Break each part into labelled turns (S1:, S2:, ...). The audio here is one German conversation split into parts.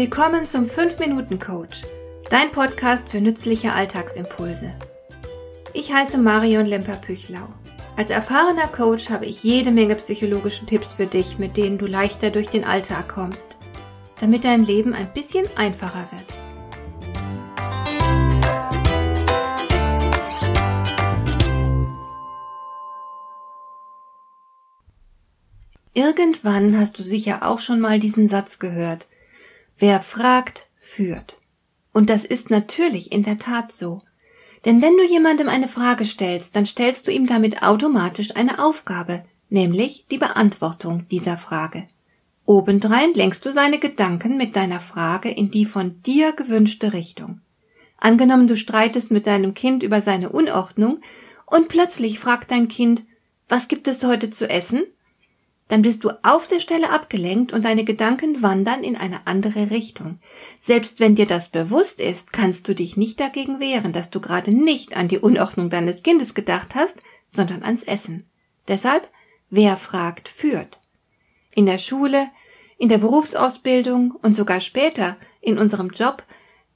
S1: Willkommen zum 5-Minuten-Coach, dein Podcast für nützliche Alltagsimpulse. Ich heiße Marion Lemper-Püchlau. Als erfahrener Coach habe ich jede Menge psychologische Tipps für dich, mit denen du leichter durch den Alltag kommst, damit dein Leben ein bisschen einfacher wird. Irgendwann hast du sicher auch schon mal diesen Satz gehört. Wer fragt, führt. Und das ist natürlich in der Tat so. Denn wenn du jemandem eine Frage stellst, dann stellst du ihm damit automatisch eine Aufgabe, nämlich die Beantwortung dieser Frage. Obendrein lenkst du seine Gedanken mit deiner Frage in die von dir gewünschte Richtung. Angenommen, du streitest mit deinem Kind über seine Unordnung und plötzlich fragt dein Kind, was gibt es heute zu essen? Dann bist du auf der Stelle abgelenkt und deine Gedanken wandern in eine andere Richtung. Selbst wenn dir das bewusst ist, kannst du dich nicht dagegen wehren, dass du gerade nicht an die Unordnung deines Kindes gedacht hast, sondern ans Essen. Deshalb, wer fragt, führt. In der Schule, in der Berufsausbildung und sogar später in unserem Job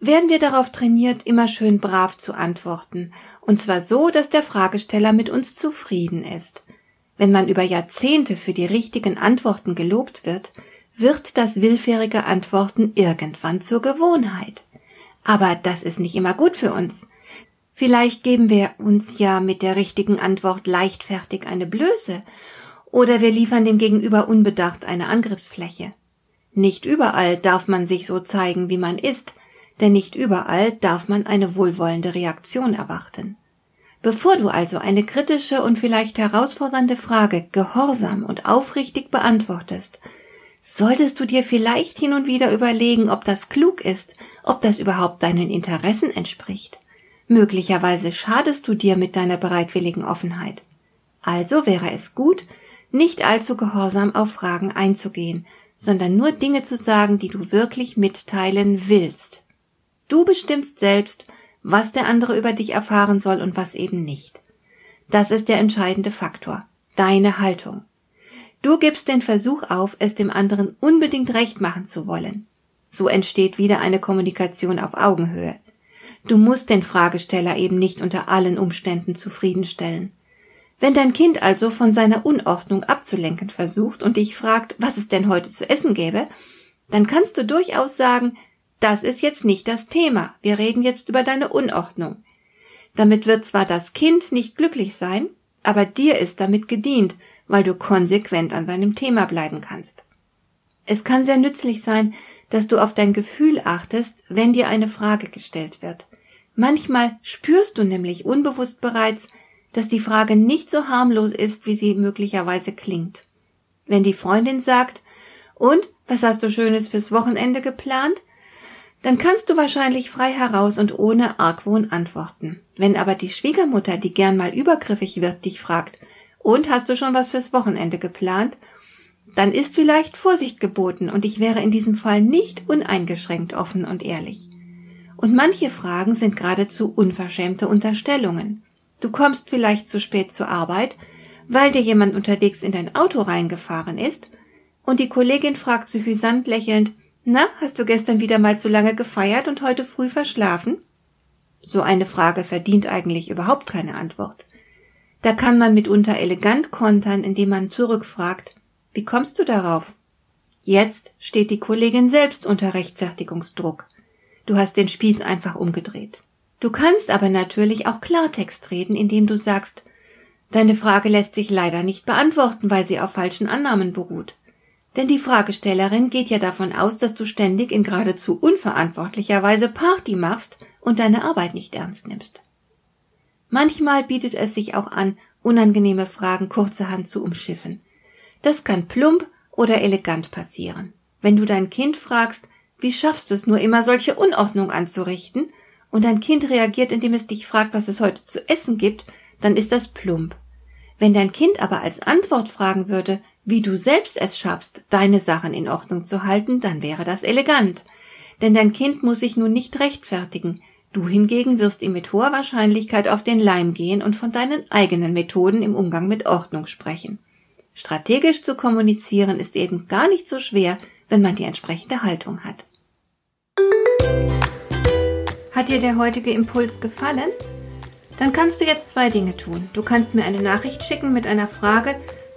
S1: werden wir darauf trainiert, immer schön brav zu antworten, und zwar so, dass der Fragesteller mit uns zufrieden ist. Wenn man über Jahrzehnte für die richtigen Antworten gelobt wird, wird das willfährige Antworten irgendwann zur Gewohnheit. Aber das ist nicht immer gut für uns. Vielleicht geben wir uns ja mit der richtigen Antwort leichtfertig eine Blöße oder wir liefern dem Gegenüber unbedacht eine Angriffsfläche. Nicht überall darf man sich so zeigen, wie man ist, denn nicht überall darf man eine wohlwollende Reaktion erwarten. Bevor du also eine kritische und vielleicht herausfordernde Frage gehorsam und aufrichtig beantwortest, solltest du dir vielleicht hin und wieder überlegen, ob das klug ist, ob das überhaupt deinen Interessen entspricht. Möglicherweise schadest du dir mit deiner bereitwilligen Offenheit. Also wäre es gut, nicht allzu gehorsam auf Fragen einzugehen, sondern nur Dinge zu sagen, die du wirklich mitteilen willst. Du bestimmst selbst, was der andere über dich erfahren soll und was eben nicht. Das ist der entscheidende Faktor. Deine Haltung. Du gibst den Versuch auf, es dem anderen unbedingt recht machen zu wollen. So entsteht wieder eine Kommunikation auf Augenhöhe. Du musst den Fragesteller eben nicht unter allen Umständen zufriedenstellen. Wenn dein Kind also von seiner Unordnung abzulenken versucht und dich fragt, was es denn heute zu essen gäbe, dann kannst du durchaus sagen, das ist jetzt nicht das Thema. Wir reden jetzt über deine Unordnung. Damit wird zwar das Kind nicht glücklich sein, aber dir ist damit gedient, weil du konsequent an seinem Thema bleiben kannst. Es kann sehr nützlich sein, dass du auf dein Gefühl achtest, wenn dir eine Frage gestellt wird. Manchmal spürst du nämlich unbewusst bereits, dass die Frage nicht so harmlos ist, wie sie möglicherweise klingt. Wenn die Freundin sagt, und, was hast du Schönes fürs Wochenende geplant? Dann kannst du wahrscheinlich frei heraus und ohne Argwohn antworten. Wenn aber die Schwiegermutter, die gern mal übergriffig wird, dich fragt, und hast du schon was fürs Wochenende geplant? Dann ist vielleicht Vorsicht geboten und ich wäre in diesem Fall nicht uneingeschränkt offen und ehrlich. Und manche Fragen sind geradezu unverschämte Unterstellungen. Du kommst vielleicht zu spät zur Arbeit, weil dir jemand unterwegs in dein Auto reingefahren ist, und die Kollegin fragt suffisant lächelnd, na, hast du gestern wieder mal zu lange gefeiert und heute früh verschlafen? So eine Frage verdient eigentlich überhaupt keine Antwort. Da kann man mitunter elegant kontern, indem man zurückfragt, wie kommst du darauf? Jetzt steht die Kollegin selbst unter Rechtfertigungsdruck. Du hast den Spieß einfach umgedreht. Du kannst aber natürlich auch Klartext reden, indem du sagst, deine Frage lässt sich leider nicht beantworten, weil sie auf falschen Annahmen beruht. Denn die Fragestellerin geht ja davon aus, dass du ständig in geradezu unverantwortlicher Weise Party machst und deine Arbeit nicht ernst nimmst. Manchmal bietet es sich auch an, unangenehme Fragen kurzerhand zu umschiffen. Das kann plump oder elegant passieren. Wenn du dein Kind fragst, wie schaffst du es nur immer solche Unordnung anzurichten, und dein Kind reagiert, indem es dich fragt, was es heute zu essen gibt, dann ist das plump. Wenn dein Kind aber als Antwort fragen würde, wie du selbst es schaffst, deine Sachen in Ordnung zu halten, dann wäre das elegant. Denn dein Kind muss sich nun nicht rechtfertigen. Du hingegen wirst ihm mit hoher Wahrscheinlichkeit auf den Leim gehen und von deinen eigenen Methoden im Umgang mit Ordnung sprechen. Strategisch zu kommunizieren ist eben gar nicht so schwer, wenn man die entsprechende Haltung hat. Hat dir der heutige Impuls gefallen? Dann kannst du jetzt zwei Dinge tun. Du kannst mir eine Nachricht schicken mit einer Frage,